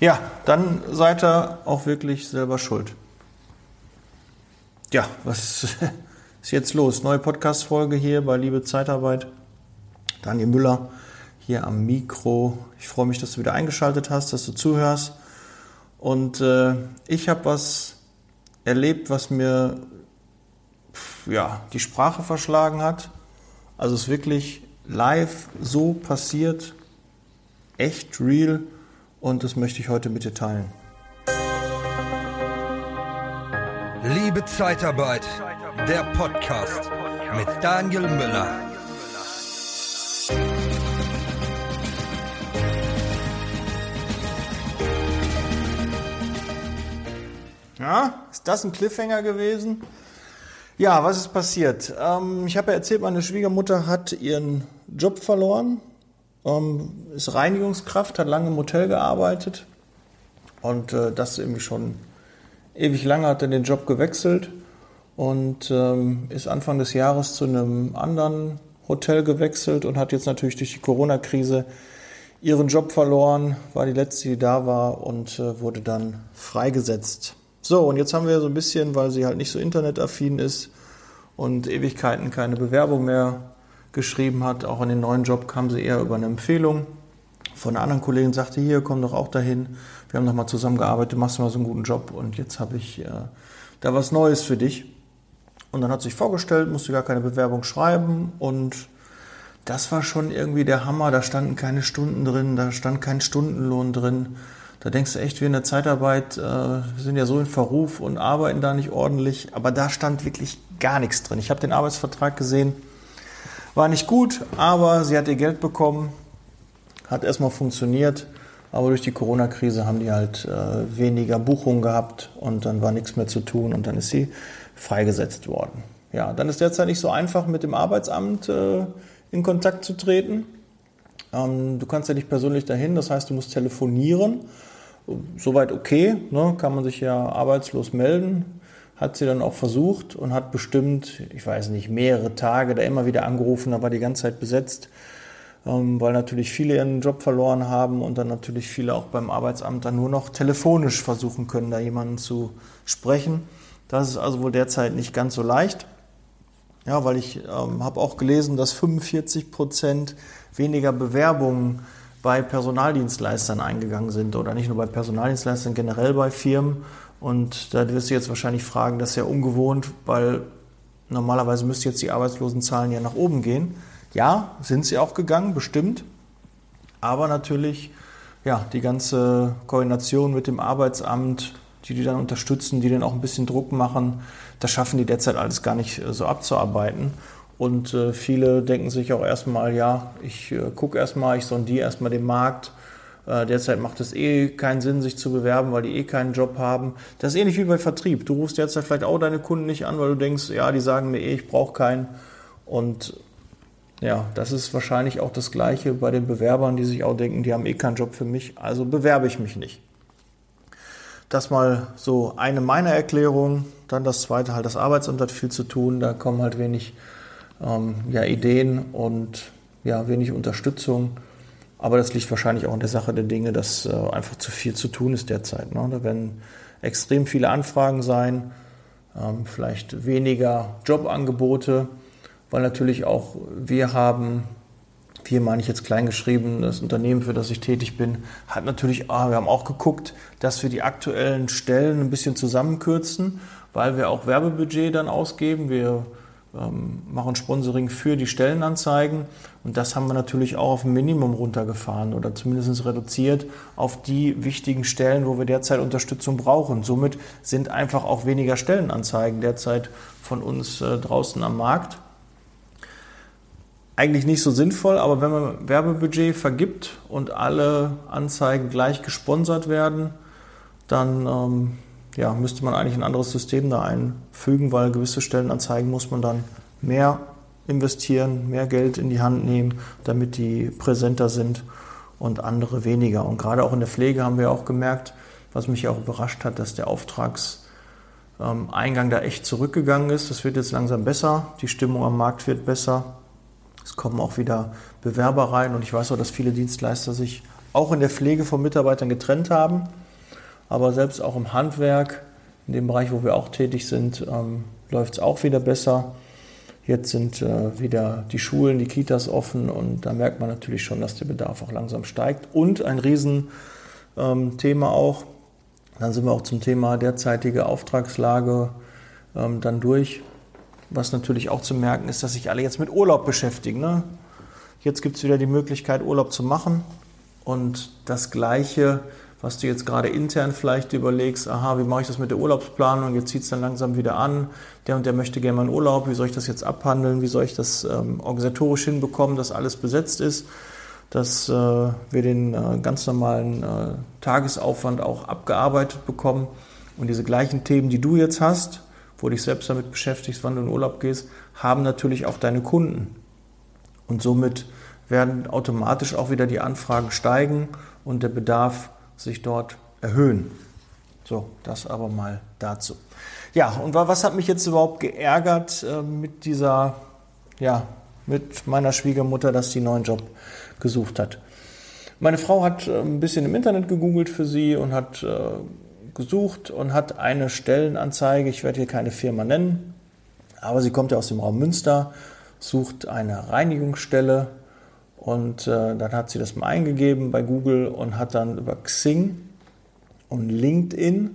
ja, dann seid ihr auch wirklich selber schuld. Ja, was ist jetzt los? Neue Podcast-Folge hier bei Liebe Zeitarbeit. Daniel Müller hier am Mikro. Ich freue mich, dass du wieder eingeschaltet hast, dass du zuhörst. Und äh, ich habe was erlebt, was mir ja, die Sprache verschlagen hat. Also es ist wirklich live so passiert, echt real und das möchte ich heute mit dir teilen. Liebe Zeitarbeit, der Podcast mit Daniel Müller. Ja, ist das ein Cliffhanger gewesen? Ja, was ist passiert? Ähm, ich habe ja erzählt, meine Schwiegermutter hat ihren Job verloren, ähm, ist Reinigungskraft, hat lange im Hotel gearbeitet und äh, das irgendwie schon ewig lange hat er den Job gewechselt und ähm, ist Anfang des Jahres zu einem anderen Hotel gewechselt und hat jetzt natürlich durch die Corona-Krise ihren Job verloren, war die letzte, die da war und äh, wurde dann freigesetzt. So, und jetzt haben wir so ein bisschen, weil sie halt nicht so internetaffin ist und Ewigkeiten keine Bewerbung mehr geschrieben hat, auch in den neuen Job kam sie eher über eine Empfehlung von einer anderen Kollegin, sagte, hier, komm doch auch dahin. Wir haben noch mal zusammengearbeitet, machst du mal so einen guten Job und jetzt habe ich äh, da was Neues für dich. Und dann hat sich vorgestellt, musste gar keine Bewerbung schreiben und das war schon irgendwie der Hammer. Da standen keine Stunden drin, da stand kein Stundenlohn drin. Da denkst du echt, wir in der Zeitarbeit äh, sind ja so in Verruf und arbeiten da nicht ordentlich. Aber da stand wirklich gar nichts drin. Ich habe den Arbeitsvertrag gesehen, war nicht gut, aber sie hat ihr Geld bekommen, hat erstmal funktioniert. Aber durch die Corona-Krise haben die halt äh, weniger Buchungen gehabt und dann war nichts mehr zu tun und dann ist sie freigesetzt worden. Ja, dann ist derzeit nicht so einfach, mit dem Arbeitsamt äh, in Kontakt zu treten. Ähm, du kannst ja nicht persönlich dahin, das heißt, du musst telefonieren soweit okay, ne, kann man sich ja arbeitslos melden. Hat sie dann auch versucht und hat bestimmt, ich weiß nicht, mehrere Tage da immer wieder angerufen, da war die ganze Zeit besetzt, ähm, weil natürlich viele ihren Job verloren haben und dann natürlich viele auch beim Arbeitsamt dann nur noch telefonisch versuchen können, da jemanden zu sprechen. Das ist also wohl derzeit nicht ganz so leicht. Ja, weil ich ähm, habe auch gelesen, dass 45 Prozent weniger Bewerbungen bei Personaldienstleistern eingegangen sind oder nicht nur bei Personaldienstleistern, generell bei Firmen. Und da wirst du jetzt wahrscheinlich fragen, das ist ja ungewohnt, weil normalerweise müsste jetzt die Arbeitslosenzahlen ja nach oben gehen. Ja, sind sie auch gegangen, bestimmt. Aber natürlich, ja, die ganze Koordination mit dem Arbeitsamt, die die dann unterstützen, die dann auch ein bisschen Druck machen, das schaffen die derzeit alles gar nicht äh, so abzuarbeiten. Und äh, viele denken sich auch erstmal, ja, ich äh, gucke erstmal, ich sondiere erstmal den Markt. Äh, derzeit macht es eh keinen Sinn, sich zu bewerben, weil die eh keinen Job haben. Das ist ähnlich wie bei Vertrieb. Du rufst derzeit vielleicht auch deine Kunden nicht an, weil du denkst, ja, die sagen mir eh, ich brauche keinen. Und ja, das ist wahrscheinlich auch das Gleiche bei den Bewerbern, die sich auch denken, die haben eh keinen Job für mich, also bewerbe ich mich nicht. Das mal so eine meiner Erklärungen. Dann das zweite, halt das Arbeitsamt hat viel zu tun, da kommen halt wenig ähm, ja, Ideen und ja, wenig Unterstützung. Aber das liegt wahrscheinlich auch in der Sache der Dinge, dass äh, einfach zu viel zu tun ist derzeit. Ne? Da werden extrem viele Anfragen sein, ähm, vielleicht weniger Jobangebote, weil natürlich auch wir haben, wir meine ich jetzt kleingeschrieben, das Unternehmen, für das ich tätig bin, hat natürlich, ah, wir haben auch geguckt, dass wir die aktuellen Stellen ein bisschen zusammenkürzen, weil wir auch Werbebudget dann ausgeben. Wir ähm, machen Sponsoring für die Stellenanzeigen und das haben wir natürlich auch auf ein Minimum runtergefahren oder zumindest reduziert auf die wichtigen Stellen, wo wir derzeit Unterstützung brauchen. Somit sind einfach auch weniger Stellenanzeigen derzeit von uns äh, draußen am Markt. Eigentlich nicht so sinnvoll, aber wenn man Werbebudget vergibt und alle Anzeigen gleich gesponsert werden, dann ähm, ja, müsste man eigentlich ein anderes System da einfügen, weil gewisse Stellenanzeigen muss man dann mehr investieren, mehr Geld in die Hand nehmen, damit die präsenter sind und andere weniger. Und gerade auch in der Pflege haben wir auch gemerkt, was mich auch überrascht hat, dass der Auftragseingang da echt zurückgegangen ist. Das wird jetzt langsam besser, die Stimmung am Markt wird besser. Es kommen auch wieder Bewerber rein und ich weiß auch, dass viele Dienstleister sich auch in der Pflege von Mitarbeitern getrennt haben. Aber selbst auch im Handwerk, in dem Bereich, wo wir auch tätig sind, ähm, läuft es auch wieder besser. Jetzt sind äh, wieder die Schulen, die Kitas offen und da merkt man natürlich schon, dass der Bedarf auch langsam steigt. Und ein Riesenthema ähm, auch, dann sind wir auch zum Thema derzeitige Auftragslage ähm, dann durch. Was natürlich auch zu merken ist, dass sich alle jetzt mit Urlaub beschäftigen. Ne? Jetzt gibt es wieder die Möglichkeit, Urlaub zu machen. Und das Gleiche, was du jetzt gerade intern vielleicht überlegst, aha, wie mache ich das mit der Urlaubsplanung? Jetzt zieht es dann langsam wieder an. Der und der möchte gerne mal in Urlaub. Wie soll ich das jetzt abhandeln? Wie soll ich das ähm, organisatorisch hinbekommen, dass alles besetzt ist? Dass äh, wir den äh, ganz normalen äh, Tagesaufwand auch abgearbeitet bekommen. Und diese gleichen Themen, die du jetzt hast, wo dich selbst damit beschäftigst, wann du in Urlaub gehst, haben natürlich auch deine Kunden. Und somit werden automatisch auch wieder die Anfragen steigen und der Bedarf sich dort erhöhen. So, das aber mal dazu. Ja, und was hat mich jetzt überhaupt geärgert äh, mit dieser, ja, mit meiner Schwiegermutter, dass sie einen neuen Job gesucht hat? Meine Frau hat äh, ein bisschen im Internet gegoogelt für sie und hat äh, gesucht und hat eine Stellenanzeige, ich werde hier keine Firma nennen, aber sie kommt ja aus dem Raum Münster, sucht eine Reinigungsstelle und äh, dann hat sie das mal eingegeben bei Google und hat dann über Xing und LinkedIn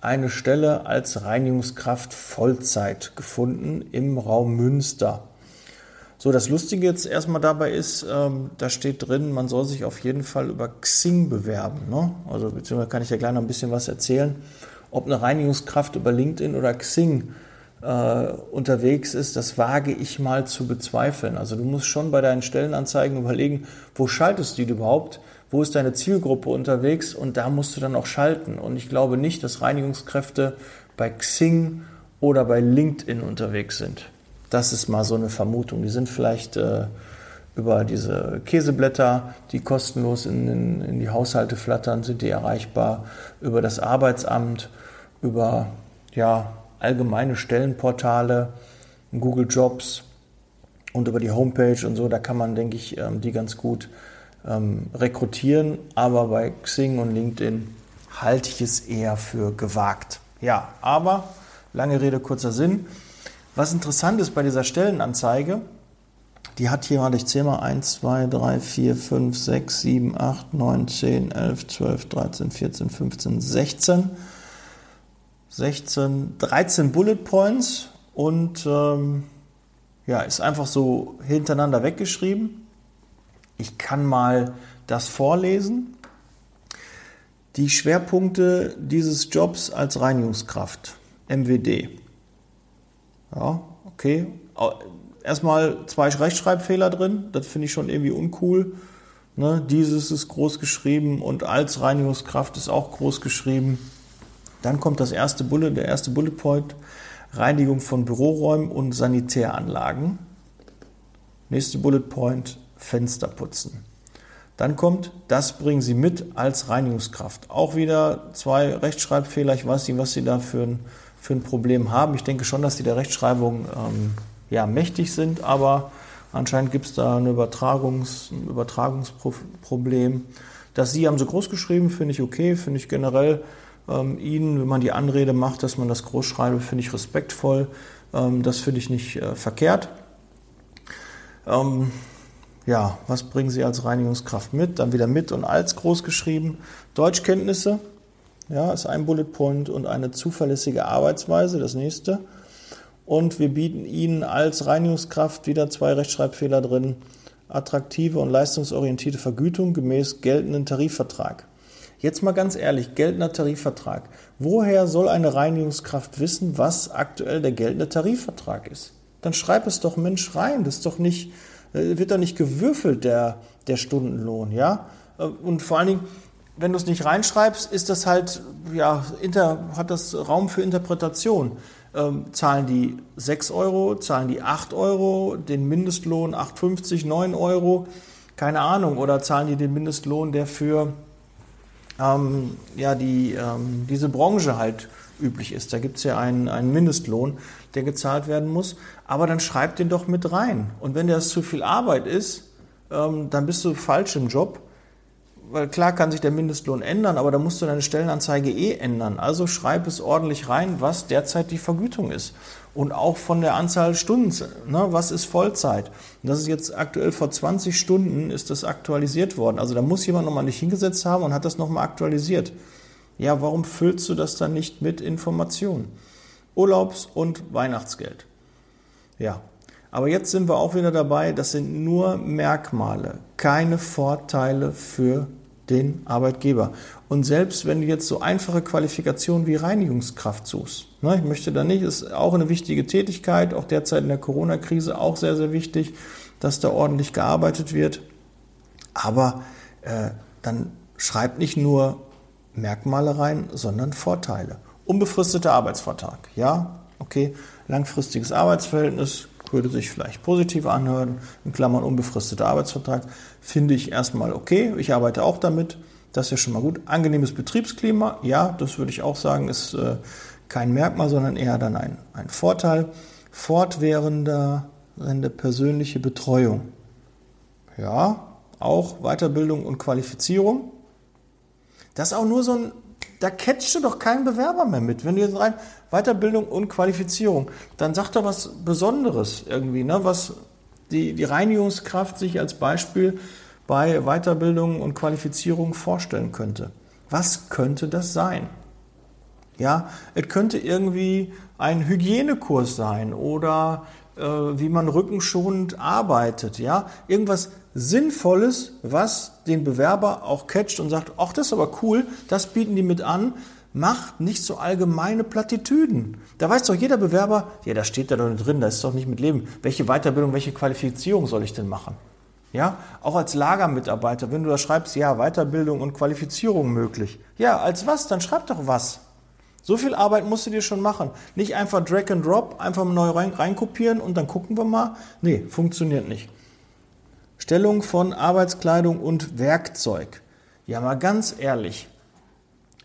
eine Stelle als Reinigungskraft Vollzeit gefunden im Raum Münster. So, das Lustige jetzt erstmal dabei ist, ähm, da steht drin, man soll sich auf jeden Fall über Xing bewerben. Ne? Also, beziehungsweise kann ich ja gleich noch ein bisschen was erzählen. Ob eine Reinigungskraft über LinkedIn oder Xing äh, unterwegs ist, das wage ich mal zu bezweifeln. Also, du musst schon bei deinen Stellenanzeigen überlegen, wo schaltest du die überhaupt? Wo ist deine Zielgruppe unterwegs? Und da musst du dann auch schalten. Und ich glaube nicht, dass Reinigungskräfte bei Xing oder bei LinkedIn unterwegs sind. Das ist mal so eine Vermutung. Die sind vielleicht äh, über diese Käseblätter, die kostenlos in, in, in, die Haushalte flattern, sind die erreichbar. Über das Arbeitsamt, über ja, allgemeine Stellenportale, Google Jobs und über die Homepage und so. Da kann man, denke ich, ähm, die ganz gut ähm, rekrutieren. Aber bei Xing und LinkedIn halte ich es eher für gewagt. Ja, aber lange Rede, kurzer Sinn. Was interessant ist bei dieser Stellenanzeige, die hat hier, warte, ich zähle mal 1, 2, 3, 4, 5, 6, 7, 8, 9, 10, 11, 12, 13, 14, 15, 16. 16, 13 Bullet Points und ähm, ja, ist einfach so hintereinander weggeschrieben. Ich kann mal das vorlesen. Die Schwerpunkte dieses Jobs als Reinigungskraft, MWD. Ja, okay. Erstmal zwei Rechtschreibfehler drin, das finde ich schon irgendwie uncool. Ne, dieses ist groß geschrieben und als Reinigungskraft ist auch groß geschrieben. Dann kommt das erste Bullet, der erste Bullet Point, Reinigung von Büroräumen und Sanitäranlagen. Nächste Bullet Point, Fenster putzen. Dann kommt, das bringen Sie mit als Reinigungskraft. Auch wieder zwei Rechtschreibfehler. Ich weiß nicht, was Sie da für ein für ein Problem haben. Ich denke schon, dass die der Rechtschreibung ähm, ja, mächtig sind, aber anscheinend gibt es da ein, Übertragungs-, ein Übertragungsproblem. Das Sie haben so groß geschrieben, finde ich okay, finde ich generell ähm, Ihnen, wenn man die Anrede macht, dass man das groß schreibe, finde ich respektvoll. Ähm, das finde ich nicht äh, verkehrt. Ähm, ja, was bringen Sie als Reinigungskraft mit? Dann wieder mit und als groß geschrieben. Deutschkenntnisse, ja, ist ein Bullet Point und eine zuverlässige Arbeitsweise, das nächste. Und wir bieten Ihnen als Reinigungskraft wieder zwei Rechtschreibfehler drin. Attraktive und leistungsorientierte Vergütung gemäß geltenden Tarifvertrag. Jetzt mal ganz ehrlich, geltender Tarifvertrag. Woher soll eine Reinigungskraft wissen, was aktuell der geltende Tarifvertrag ist? Dann schreib es doch Mensch rein. Das ist doch nicht, äh, wird doch nicht gewürfelt, der, der Stundenlohn, ja? Äh, und vor allen Dingen, wenn du es nicht reinschreibst, ist das halt, ja, inter, hat das Raum für Interpretation. Ähm, zahlen die 6 Euro, zahlen die 8 Euro, den Mindestlohn 8,50, 9 Euro, keine Ahnung, oder zahlen die den Mindestlohn, der für ähm, ja, die, ähm, diese Branche halt üblich ist. Da gibt es ja einen, einen Mindestlohn, der gezahlt werden muss, aber dann schreib den doch mit rein. Und wenn das zu viel Arbeit ist, ähm, dann bist du falsch im Job weil klar kann sich der Mindestlohn ändern, aber da musst du deine Stellenanzeige eh ändern. Also schreib es ordentlich rein, was derzeit die Vergütung ist. Und auch von der Anzahl Stunden, ne, was ist Vollzeit? Und das ist jetzt aktuell vor 20 Stunden ist das aktualisiert worden. Also da muss jemand nochmal nicht hingesetzt haben und hat das nochmal aktualisiert. Ja, warum füllst du das dann nicht mit Informationen? Urlaubs- und Weihnachtsgeld. Ja, aber jetzt sind wir auch wieder dabei, das sind nur Merkmale, keine Vorteile für den Arbeitgeber. Und selbst wenn du jetzt so einfache Qualifikationen wie Reinigungskraft suchst, ne, ich möchte da nicht, ist auch eine wichtige Tätigkeit, auch derzeit in der Corona-Krise auch sehr, sehr wichtig, dass da ordentlich gearbeitet wird. Aber äh, dann schreib nicht nur Merkmale rein, sondern Vorteile. Unbefristeter Arbeitsvertrag, ja, okay, langfristiges Arbeitsverhältnis, würde sich vielleicht positiv anhören, in Klammern unbefristeter Arbeitsvertrag, finde ich erstmal okay. Ich arbeite auch damit. Das ist ja schon mal gut. Angenehmes Betriebsklima, ja, das würde ich auch sagen, ist äh, kein Merkmal, sondern eher dann ein, ein Vorteil. Fortwährende persönliche Betreuung. Ja, auch Weiterbildung und Qualifizierung. Das ist auch nur so ein da catchst du doch keinen Bewerber mehr mit. Wenn du jetzt rein Weiterbildung und Qualifizierung, dann sag doch was Besonderes irgendwie, ne? was die, die Reinigungskraft sich als Beispiel bei Weiterbildung und Qualifizierung vorstellen könnte. Was könnte das sein? Ja, es könnte irgendwie ein Hygienekurs sein oder äh, wie man rückenschonend arbeitet. Ja, irgendwas Sinnvolles, was den Bewerber auch catcht und sagt, ach, das ist aber cool, das bieten die mit an. Macht nicht so allgemeine Plattitüden. Da weiß doch jeder Bewerber, ja, da steht da doch drin, da ist doch nicht mit Leben. Welche Weiterbildung, welche Qualifizierung soll ich denn machen? Ja, auch als Lagermitarbeiter, wenn du da schreibst, ja, Weiterbildung und Qualifizierung möglich. Ja, als was? Dann schreib doch was. So viel Arbeit musst du dir schon machen. Nicht einfach Drag and Drop, einfach neu rein, reinkopieren und dann gucken wir mal. Nee, funktioniert nicht. Stellung von Arbeitskleidung und Werkzeug. Ja, mal ganz ehrlich.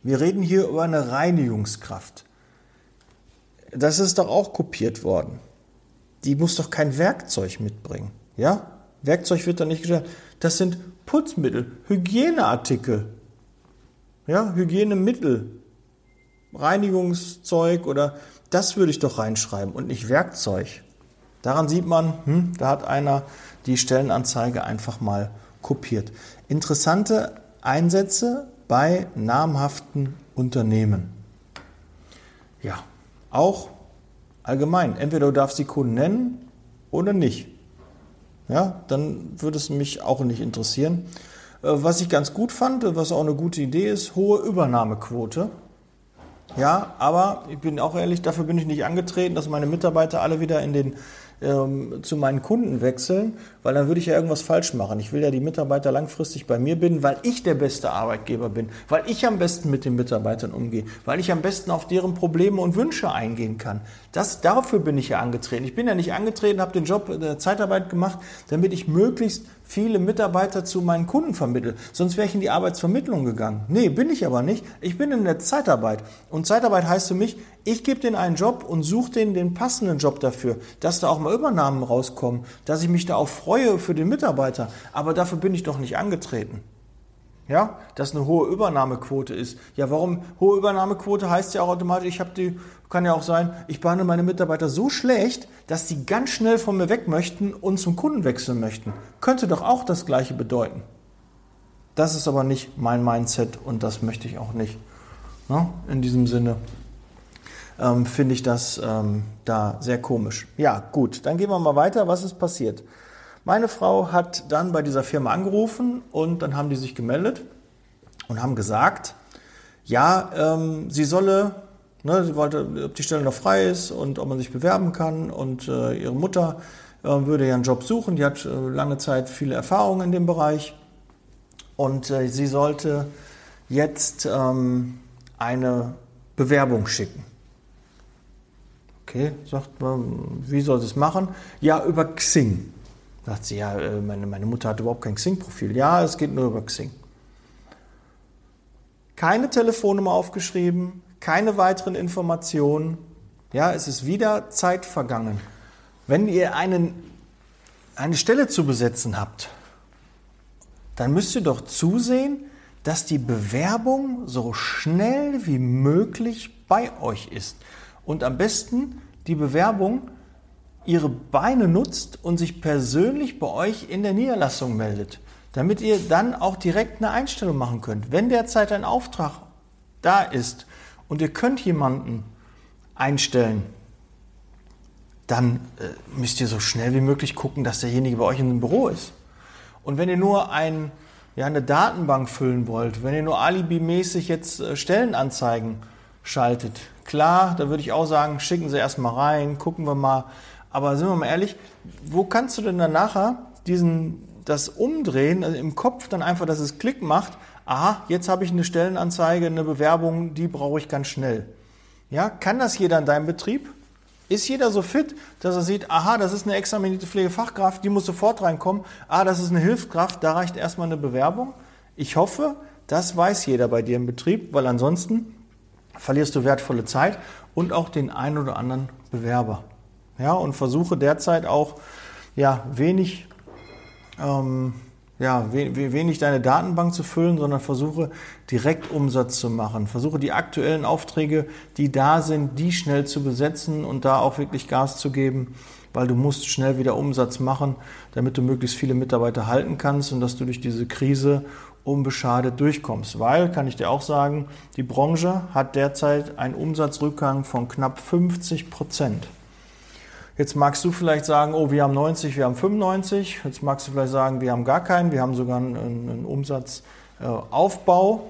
Wir reden hier über eine Reinigungskraft. Das ist doch auch kopiert worden. Die muss doch kein Werkzeug mitbringen. Ja? Werkzeug wird da nicht gestellt. Das sind Putzmittel, Hygieneartikel. Ja, Hygienemittel. Reinigungszeug oder das würde ich doch reinschreiben und nicht Werkzeug. Daran sieht man, hm, da hat einer die Stellenanzeige einfach mal kopiert. Interessante Einsätze bei namhaften Unternehmen. Ja, auch allgemein. Entweder du darfst die Kunden nennen oder nicht. Ja, dann würde es mich auch nicht interessieren. Äh, was ich ganz gut fand, was auch eine gute Idee ist, hohe Übernahmequote. Ja, aber ich bin auch ehrlich, dafür bin ich nicht angetreten, dass meine Mitarbeiter alle wieder in den ähm, zu meinen Kunden wechseln, weil dann würde ich ja irgendwas falsch machen. Ich will ja die Mitarbeiter langfristig bei mir binden, weil ich der beste Arbeitgeber bin, weil ich am besten mit den Mitarbeitern umgehe, weil ich am besten auf deren Probleme und Wünsche eingehen kann. Das, dafür bin ich ja angetreten. Ich bin ja nicht angetreten, habe den Job der Zeitarbeit gemacht, damit ich möglichst viele Mitarbeiter zu meinen Kunden vermittle. Sonst wäre ich in die Arbeitsvermittlung gegangen. Nee, bin ich aber nicht. Ich bin in der Zeitarbeit. Und Zeitarbeit heißt für mich, ich gebe denen einen Job und suche denen den passenden Job dafür, dass da auch mal Übernahmen rauskommen, dass ich mich da auch freue für den Mitarbeiter. Aber dafür bin ich doch nicht angetreten. Ja, dass eine hohe Übernahmequote ist. Ja, warum hohe Übernahmequote heißt ja auch automatisch, ich habe die, kann ja auch sein, ich behandle meine Mitarbeiter so schlecht, dass die ganz schnell von mir weg möchten und zum Kunden wechseln möchten. Könnte doch auch das Gleiche bedeuten. Das ist aber nicht mein Mindset und das möchte ich auch nicht. Ne? In diesem Sinne ähm, finde ich das ähm, da sehr komisch. Ja, gut, dann gehen wir mal weiter. Was ist passiert? Meine Frau hat dann bei dieser Firma angerufen und dann haben die sich gemeldet und haben gesagt, ja, ähm, sie solle, ne, sie wollte, ob die Stelle noch frei ist und ob man sich bewerben kann und äh, ihre Mutter äh, würde ja einen Job suchen, die hat äh, lange Zeit viele Erfahrungen in dem Bereich und äh, sie sollte jetzt ähm, eine Bewerbung schicken. Okay, sagt man, wie soll sie es machen? Ja, über Xing. Sagt sie, ja, äh, meine, meine Mutter hat überhaupt kein Xing-Profil. Ja, es geht nur über Xing. Keine Telefonnummer aufgeschrieben, keine weiteren Informationen. Ja, es ist wieder Zeit vergangen. Wenn ihr einen, eine Stelle zu besetzen habt, dann müsst ihr doch zusehen, dass die Bewerbung so schnell wie möglich bei euch ist. Und am besten die Bewerbung ihre Beine nutzt und sich persönlich bei euch in der Niederlassung meldet, damit ihr dann auch direkt eine Einstellung machen könnt. Wenn derzeit ein Auftrag da ist und ihr könnt jemanden einstellen, dann äh, müsst ihr so schnell wie möglich gucken, dass derjenige bei euch in dem Büro ist. Und wenn ihr nur ein, ja, eine Datenbank füllen wollt, wenn ihr nur alibimäßig jetzt äh, Stellenanzeigen schaltet, klar, da würde ich auch sagen, schicken Sie erstmal rein, gucken wir mal, aber sind wir mal ehrlich, wo kannst du denn dann nachher diesen, das umdrehen, also im Kopf dann einfach, dass es Klick macht, aha, jetzt habe ich eine Stellenanzeige, eine Bewerbung, die brauche ich ganz schnell. Ja, kann das jeder in deinem Betrieb? Ist jeder so fit, dass er sieht, aha, das ist eine examinierte Pflegefachkraft, die muss sofort reinkommen, ah, das ist eine Hilfskraft, da reicht erstmal eine Bewerbung? Ich hoffe, das weiß jeder bei dir im Betrieb, weil ansonsten verlierst du wertvolle Zeit und auch den einen oder anderen Bewerber ja, und versuche derzeit auch ja, wenig, ähm, ja, we wenig deine Datenbank zu füllen, sondern versuche direkt Umsatz zu machen. Versuche die aktuellen Aufträge, die da sind, die schnell zu besetzen und da auch wirklich Gas zu geben, weil du musst schnell wieder Umsatz machen, damit du möglichst viele Mitarbeiter halten kannst und dass du durch diese Krise unbeschadet durchkommst. Weil, kann ich dir auch sagen, die Branche hat derzeit einen Umsatzrückgang von knapp 50 Prozent. Jetzt magst du vielleicht sagen, oh, wir haben 90, wir haben 95. Jetzt magst du vielleicht sagen, wir haben gar keinen, wir haben sogar einen, einen Umsatzaufbau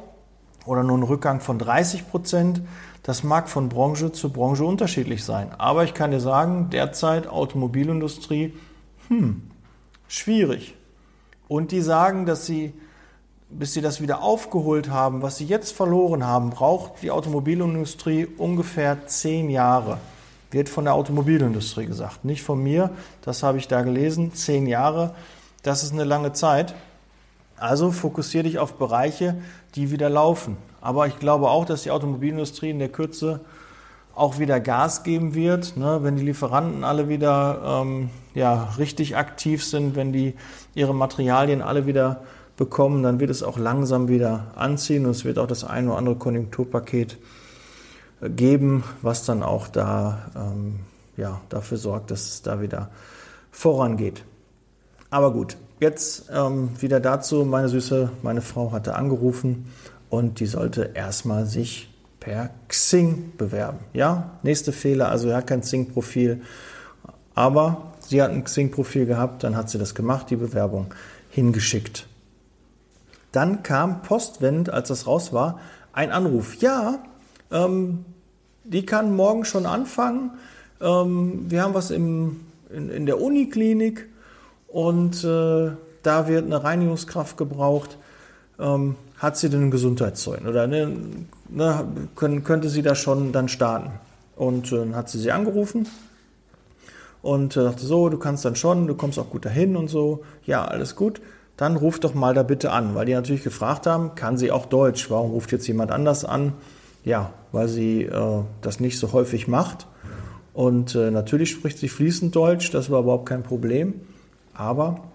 oder nur einen Rückgang von 30 Prozent. Das mag von Branche zu Branche unterschiedlich sein. Aber ich kann dir sagen, derzeit Automobilindustrie, hm, schwierig. Und die sagen, dass sie, bis sie das wieder aufgeholt haben, was sie jetzt verloren haben, braucht die Automobilindustrie ungefähr zehn Jahre. Wird von der Automobilindustrie gesagt, nicht von mir. Das habe ich da gelesen. Zehn Jahre, das ist eine lange Zeit. Also fokussiere dich auf Bereiche, die wieder laufen. Aber ich glaube auch, dass die Automobilindustrie in der Kürze auch wieder Gas geben wird, ne, wenn die Lieferanten alle wieder ähm, ja, richtig aktiv sind, wenn die ihre Materialien alle wieder bekommen, dann wird es auch langsam wieder anziehen und es wird auch das ein oder andere Konjunkturpaket geben, was dann auch da ähm, ja, dafür sorgt, dass es da wieder vorangeht. Aber gut, jetzt ähm, wieder dazu. Meine Süße, meine Frau hatte angerufen und die sollte erstmal sich per Xing bewerben. Ja, nächste Fehler, also hat kein Xing-Profil, aber sie hat ein Xing-Profil gehabt, dann hat sie das gemacht, die Bewerbung hingeschickt. Dann kam postwendend, als das raus war, ein Anruf. Ja, ähm, die kann morgen schon anfangen. Ähm, wir haben was im, in, in der Uniklinik und äh, da wird eine Reinigungskraft gebraucht. Ähm, hat sie denn ein Gesundheitszeugnis oder ne, ne, können, könnte sie da schon dann starten? Und äh, dann hat sie sie angerufen und äh, sagte so, du kannst dann schon, du kommst auch gut dahin und so. Ja, alles gut. Dann ruf doch mal da bitte an, weil die natürlich gefragt haben, kann sie auch Deutsch? Warum ruft jetzt jemand anders an? Ja, weil sie äh, das nicht so häufig macht. Und äh, natürlich spricht sie fließend Deutsch, das war überhaupt kein Problem. Aber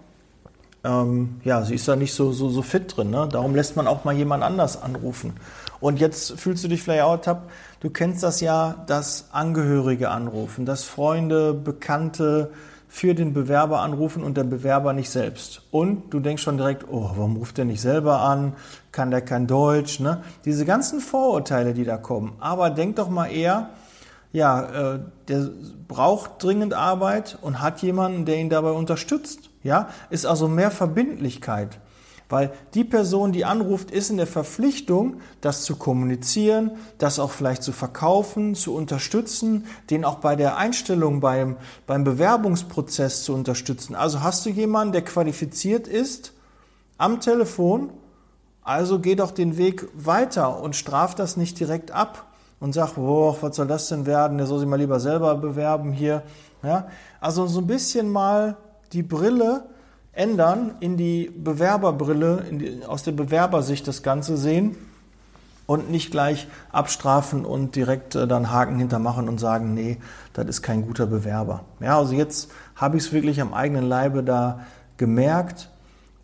ähm, ja, sie ist da nicht so, so, so fit drin. Ne? Darum lässt man auch mal jemand anders anrufen. Und jetzt fühlst du dich vielleicht auch tapp. Du kennst das ja, dass Angehörige anrufen, dass Freunde, Bekannte, für den Bewerber anrufen und der Bewerber nicht selbst. Und du denkst schon direkt, oh, warum ruft der nicht selber an? Kann der kein Deutsch? Ne? Diese ganzen Vorurteile, die da kommen. Aber denk doch mal eher, ja, äh, der braucht dringend Arbeit und hat jemanden, der ihn dabei unterstützt. Ja, ist also mehr Verbindlichkeit. Weil die Person, die anruft, ist in der Verpflichtung, das zu kommunizieren, das auch vielleicht zu verkaufen, zu unterstützen, den auch bei der Einstellung, beim, beim Bewerbungsprozess zu unterstützen. Also hast du jemanden, der qualifiziert ist am Telefon, also geh doch den Weg weiter und straf das nicht direkt ab und sag, boah, was soll das denn werden? Der soll sich mal lieber selber bewerben hier. Ja, also so ein bisschen mal die Brille ändern, in die Bewerberbrille, in die, aus der Bewerbersicht das Ganze sehen und nicht gleich abstrafen und direkt äh, dann Haken hintermachen und sagen, nee, das ist kein guter Bewerber. Ja, also jetzt habe ich es wirklich am eigenen Leibe da gemerkt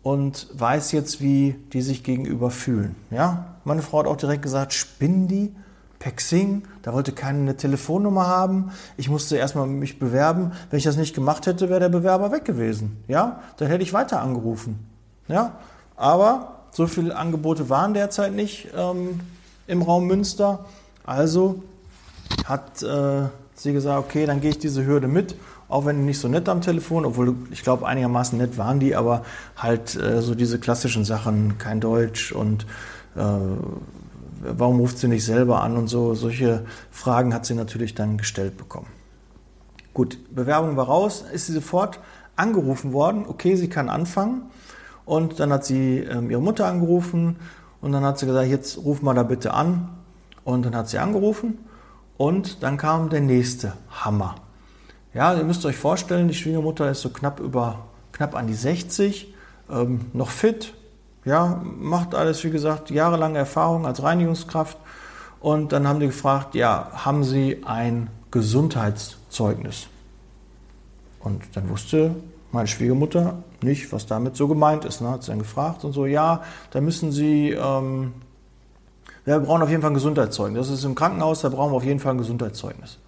und weiß jetzt, wie die sich gegenüber fühlen. Ja, meine Frau hat auch direkt gesagt, spinnen die? Per Xing, da wollte keiner eine Telefonnummer haben. Ich musste erstmal mich bewerben. Wenn ich das nicht gemacht hätte, wäre der Bewerber weg gewesen. Ja, dann hätte ich weiter angerufen. Ja, aber so viele Angebote waren derzeit nicht ähm, im Raum Münster. Also hat äh, sie gesagt, okay, dann gehe ich diese Hürde mit auch wenn die nicht so nett am Telefon, obwohl ich glaube einigermaßen nett waren die, aber halt äh, so diese klassischen Sachen, kein Deutsch und äh, warum ruft sie nicht selber an und so, solche Fragen hat sie natürlich dann gestellt bekommen. Gut, Bewerbung war raus, ist sie sofort angerufen worden, okay, sie kann anfangen. Und dann hat sie ähm, ihre Mutter angerufen und dann hat sie gesagt, jetzt ruf mal da bitte an. Und dann hat sie angerufen und dann kam der nächste Hammer. Ja, ihr müsst euch vorstellen, die Schwiegermutter ist so knapp über, knapp an die 60, ähm, noch fit, ja, macht alles, wie gesagt, jahrelange Erfahrung als Reinigungskraft. Und dann haben die gefragt, ja, haben Sie ein Gesundheitszeugnis? Und dann wusste meine Schwiegermutter nicht, was damit so gemeint ist. Ne? Hat sie dann gefragt und so, ja, da müssen Sie, ähm, wir brauchen auf jeden Fall ein Gesundheitszeugnis. Das ist im Krankenhaus, da brauchen wir auf jeden Fall ein Gesundheitszeugnis.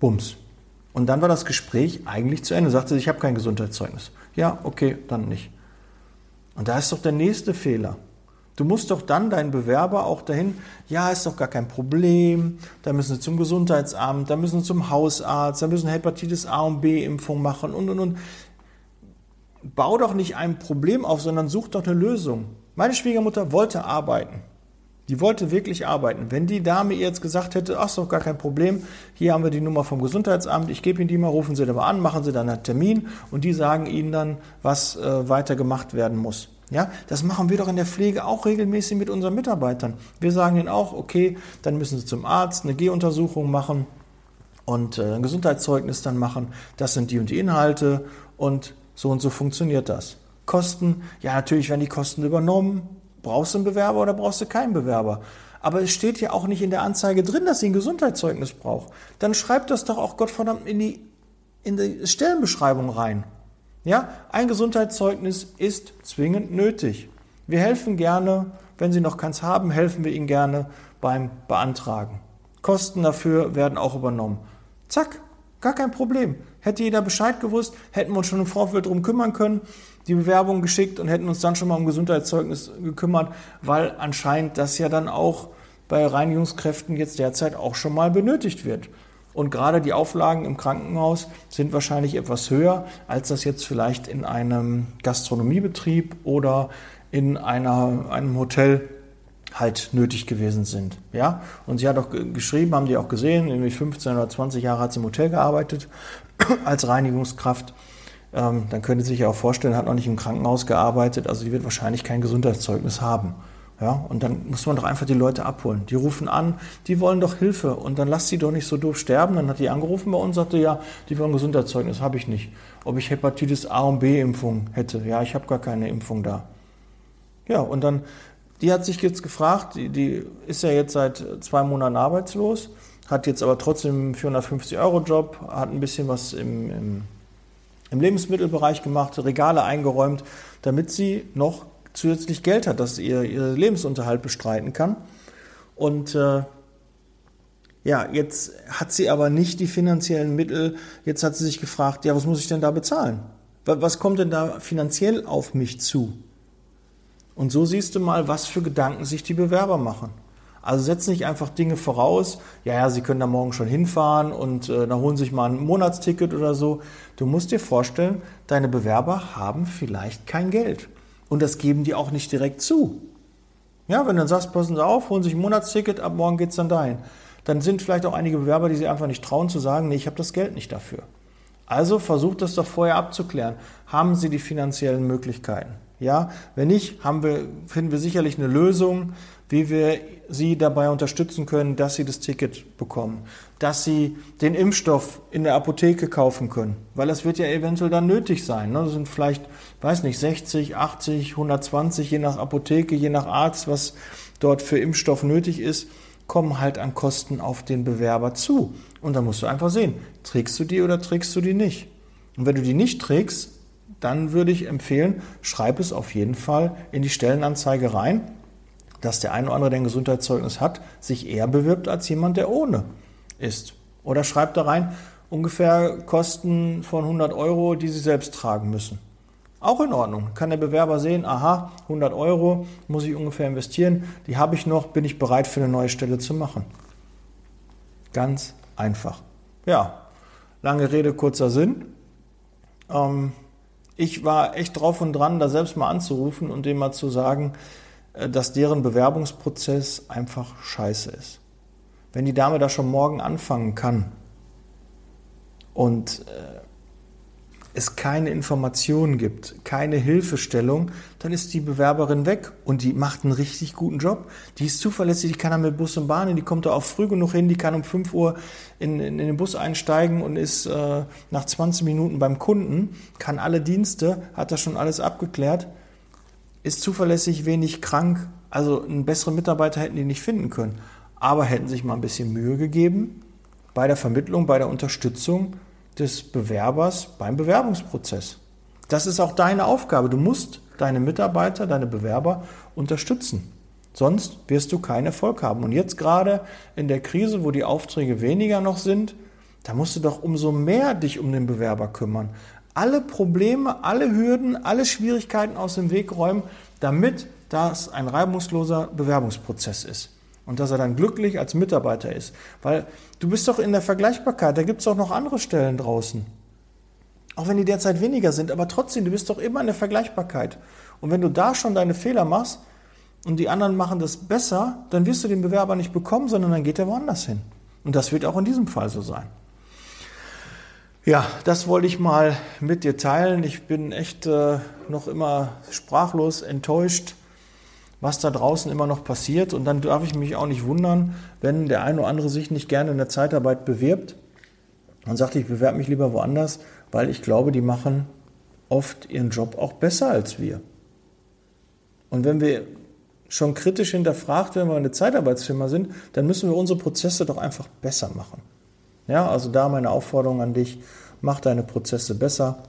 Bums. Und dann war das Gespräch eigentlich zu Ende. Sagte sie, ich habe kein Gesundheitszeugnis. Ja, okay, dann nicht. Und da ist doch der nächste Fehler. Du musst doch dann deinen Bewerber auch dahin, ja, ist doch gar kein Problem, da müssen sie zum Gesundheitsamt, da müssen sie zum Hausarzt, da müssen Hepatitis A und B Impfung machen und und und. Bau doch nicht ein Problem auf, sondern such doch eine Lösung. Meine Schwiegermutter wollte arbeiten. Die wollte wirklich arbeiten. Wenn die Dame ihr jetzt gesagt hätte, ach, ist doch gar kein Problem, hier haben wir die Nummer vom Gesundheitsamt, ich gebe Ihnen die mal, rufen Sie da mal an, machen Sie dann einen Termin und die sagen Ihnen dann, was äh, weiter gemacht werden muss. Ja, das machen wir doch in der Pflege auch regelmäßig mit unseren Mitarbeitern. Wir sagen ihnen auch, okay, dann müssen Sie zum Arzt eine Gehuntersuchung machen und äh, ein Gesundheitszeugnis dann machen. Das sind die und die Inhalte und so und so funktioniert das. Kosten, ja, natürlich werden die Kosten übernommen Brauchst du einen Bewerber oder brauchst du keinen Bewerber? Aber es steht ja auch nicht in der Anzeige drin, dass sie ein Gesundheitszeugnis braucht. Dann schreibt das doch auch Gottverdammt in die, in die Stellenbeschreibung rein. Ja, ein Gesundheitszeugnis ist zwingend nötig. Wir helfen gerne, wenn Sie noch keins haben, helfen wir Ihnen gerne beim Beantragen. Kosten dafür werden auch übernommen. Zack, gar kein Problem. Hätte jeder Bescheid gewusst, hätten wir uns schon im Vorfeld darum kümmern können die Bewerbung geschickt und hätten uns dann schon mal um Gesundheitszeugnis gekümmert, weil anscheinend das ja dann auch bei Reinigungskräften jetzt derzeit auch schon mal benötigt wird. Und gerade die Auflagen im Krankenhaus sind wahrscheinlich etwas höher, als das jetzt vielleicht in einem Gastronomiebetrieb oder in einer, einem Hotel halt nötig gewesen sind. Ja? Und sie hat auch geschrieben, haben die auch gesehen, irgendwie 15 oder 20 Jahre hat sie im Hotel gearbeitet als Reinigungskraft ähm, dann könnte sich ja auch vorstellen, hat noch nicht im Krankenhaus gearbeitet, also die wird wahrscheinlich kein Gesundheitszeugnis haben. Ja, und dann muss man doch einfach die Leute abholen. Die rufen an, die wollen doch Hilfe und dann lass sie doch nicht so doof sterben. Dann hat die angerufen bei uns und sagte, ja, die wollen Gesundheitszeugnis, habe ich nicht. Ob ich Hepatitis A und B Impfung hätte. Ja, ich habe gar keine Impfung da. Ja, und dann, die hat sich jetzt gefragt, die, die ist ja jetzt seit zwei Monaten arbeitslos, hat jetzt aber trotzdem einen 450 Euro Job, hat ein bisschen was im, im im Lebensmittelbereich gemacht, Regale eingeräumt, damit sie noch zusätzlich Geld hat, dass sie ihr, ihr Lebensunterhalt bestreiten kann. Und äh, ja, jetzt hat sie aber nicht die finanziellen Mittel. Jetzt hat sie sich gefragt, ja, was muss ich denn da bezahlen? Was kommt denn da finanziell auf mich zu? Und so siehst du mal, was für Gedanken sich die Bewerber machen. Also setz nicht einfach Dinge voraus, ja, ja, Sie können da morgen schon hinfahren und äh, dann holen Sie sich mal ein Monatsticket oder so. Du musst dir vorstellen, deine Bewerber haben vielleicht kein Geld. Und das geben die auch nicht direkt zu. Ja, wenn du dann sagst, passen Sie auf, holen Sie sich ein Monatsticket, ab morgen geht es dann dahin. Dann sind vielleicht auch einige Bewerber, die sich einfach nicht trauen zu sagen, nee, ich habe das Geld nicht dafür. Also versucht das doch vorher abzuklären. Haben Sie die finanziellen Möglichkeiten? Ja, wenn nicht, haben wir, finden wir sicherlich eine Lösung, wie wir sie dabei unterstützen können, dass sie das Ticket bekommen, dass sie den Impfstoff in der Apotheke kaufen können, weil das wird ja eventuell dann nötig sein. Ne? Das sind vielleicht, weiß nicht, 60, 80, 120, je nach Apotheke, je nach Arzt, was dort für Impfstoff nötig ist, kommen halt an Kosten auf den Bewerber zu. Und da musst du einfach sehen, trägst du die oder trägst du die nicht. Und wenn du die nicht trägst, dann würde ich empfehlen, schreib es auf jeden Fall in die Stellenanzeige rein, dass der eine oder andere, der ein Gesundheitszeugnis hat, sich eher bewirbt als jemand, der ohne ist. Oder schreib da rein, ungefähr Kosten von 100 Euro, die Sie selbst tragen müssen. Auch in Ordnung. Kann der Bewerber sehen, aha, 100 Euro muss ich ungefähr investieren, die habe ich noch, bin ich bereit für eine neue Stelle zu machen. Ganz einfach. Ja, lange Rede, kurzer Sinn. Ähm, ich war echt drauf und dran, da selbst mal anzurufen und dem mal zu sagen, äh, dass deren Bewerbungsprozess einfach scheiße ist. Wenn die Dame da schon morgen anfangen kann und äh, es keine Informationen gibt, keine Hilfestellung, dann ist die Bewerberin weg und die macht einen richtig guten Job. Die ist zuverlässig, die kann dann mit Bus und Bahn, die kommt da auch früh genug hin, die kann um 5 Uhr in, in, in den Bus einsteigen und ist äh, nach 20 Minuten beim Kunden, kann alle Dienste, hat das schon alles abgeklärt, ist zuverlässig, wenig krank. Also einen besseren Mitarbeiter hätten die nicht finden können. Aber hätten sich mal ein bisschen Mühe gegeben bei der Vermittlung, bei der Unterstützung des Bewerbers beim Bewerbungsprozess. Das ist auch deine Aufgabe. Du musst deine Mitarbeiter, deine Bewerber unterstützen. Sonst wirst du keinen Erfolg haben. Und jetzt gerade in der Krise, wo die Aufträge weniger noch sind, da musst du doch umso mehr dich um den Bewerber kümmern. Alle Probleme, alle Hürden, alle Schwierigkeiten aus dem Weg räumen, damit das ein reibungsloser Bewerbungsprozess ist und dass er dann glücklich als Mitarbeiter ist. Weil du bist doch in der Vergleichbarkeit, da gibt es auch noch andere Stellen draußen. Auch wenn die derzeit weniger sind, aber trotzdem, du bist doch immer in der Vergleichbarkeit. Und wenn du da schon deine Fehler machst und die anderen machen das besser, dann wirst du den Bewerber nicht bekommen, sondern dann geht er woanders hin. Und das wird auch in diesem Fall so sein. Ja, das wollte ich mal mit dir teilen. Ich bin echt äh, noch immer sprachlos enttäuscht was da draußen immer noch passiert. Und dann darf ich mich auch nicht wundern, wenn der eine oder andere sich nicht gerne in der Zeitarbeit bewirbt und sagt, ich bewerbe mich lieber woanders, weil ich glaube, die machen oft ihren Job auch besser als wir. Und wenn wir schon kritisch hinterfragt, wenn wir eine Zeitarbeitsfirma sind, dann müssen wir unsere Prozesse doch einfach besser machen. Ja, also da meine Aufforderung an dich, mach deine Prozesse besser.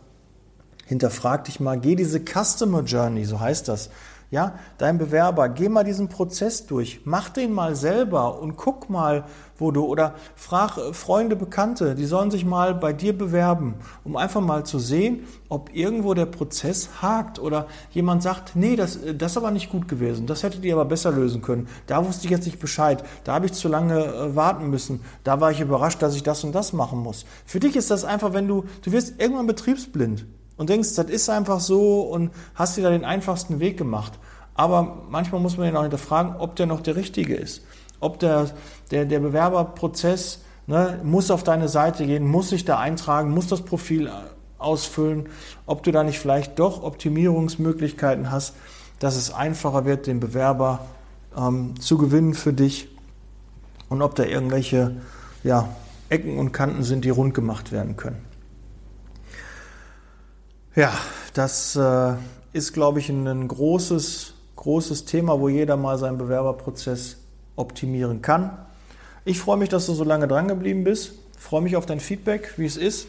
Hinterfrag dich mal, geh diese Customer Journey, so heißt das, ja, dein Bewerber, geh mal diesen Prozess durch, mach den mal selber und guck mal, wo du oder frag äh, Freunde, Bekannte, die sollen sich mal bei dir bewerben, um einfach mal zu sehen, ob irgendwo der Prozess hakt oder jemand sagt, nee, das, äh, das ist aber nicht gut gewesen, das hättet ihr aber besser lösen können. Da wusste ich jetzt nicht Bescheid, da habe ich zu lange äh, warten müssen, da war ich überrascht, dass ich das und das machen muss. Für dich ist das einfach, wenn du, du wirst irgendwann betriebsblind und denkst, das ist einfach so und hast dir da den einfachsten Weg gemacht. Aber manchmal muss man ihn auch hinterfragen, ob der noch der richtige ist. Ob der, der, der Bewerberprozess ne, muss auf deine Seite gehen, muss sich da eintragen, muss das Profil ausfüllen, ob du da nicht vielleicht doch Optimierungsmöglichkeiten hast, dass es einfacher wird, den Bewerber ähm, zu gewinnen für dich und ob da irgendwelche ja, Ecken und Kanten sind, die rund gemacht werden können. Ja, das äh, ist, glaube ich, ein großes, großes Thema, wo jeder mal seinen Bewerberprozess optimieren kann. Ich freue mich, dass du so lange dran geblieben bist. Freue mich auf dein Feedback, wie es ist.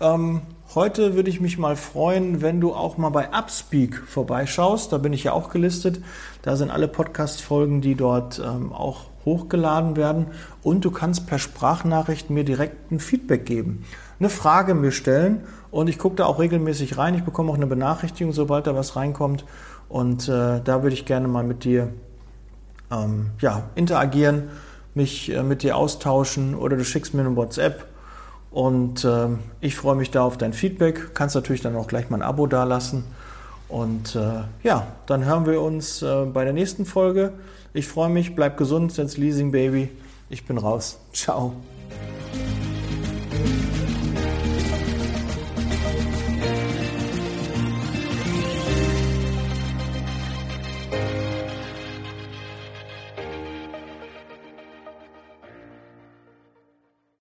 Ähm, heute würde ich mich mal freuen, wenn du auch mal bei Upspeak vorbeischaust. Da bin ich ja auch gelistet. Da sind alle Podcast-Folgen, die dort ähm, auch hochgeladen werden. Und du kannst per Sprachnachricht mir direkt ein Feedback geben. Eine Frage mir stellen und ich gucke da auch regelmäßig rein. Ich bekomme auch eine Benachrichtigung, sobald da was reinkommt. Und äh, da würde ich gerne mal mit dir ähm, ja, interagieren, mich äh, mit dir austauschen oder du schickst mir eine WhatsApp. Und äh, ich freue mich da auf dein Feedback. Kannst natürlich dann auch gleich mal ein Abo dalassen. Und äh, ja, dann hören wir uns äh, bei der nächsten Folge. Ich freue mich, bleib gesund, jetzt Leasing Baby. Ich bin raus. Ciao.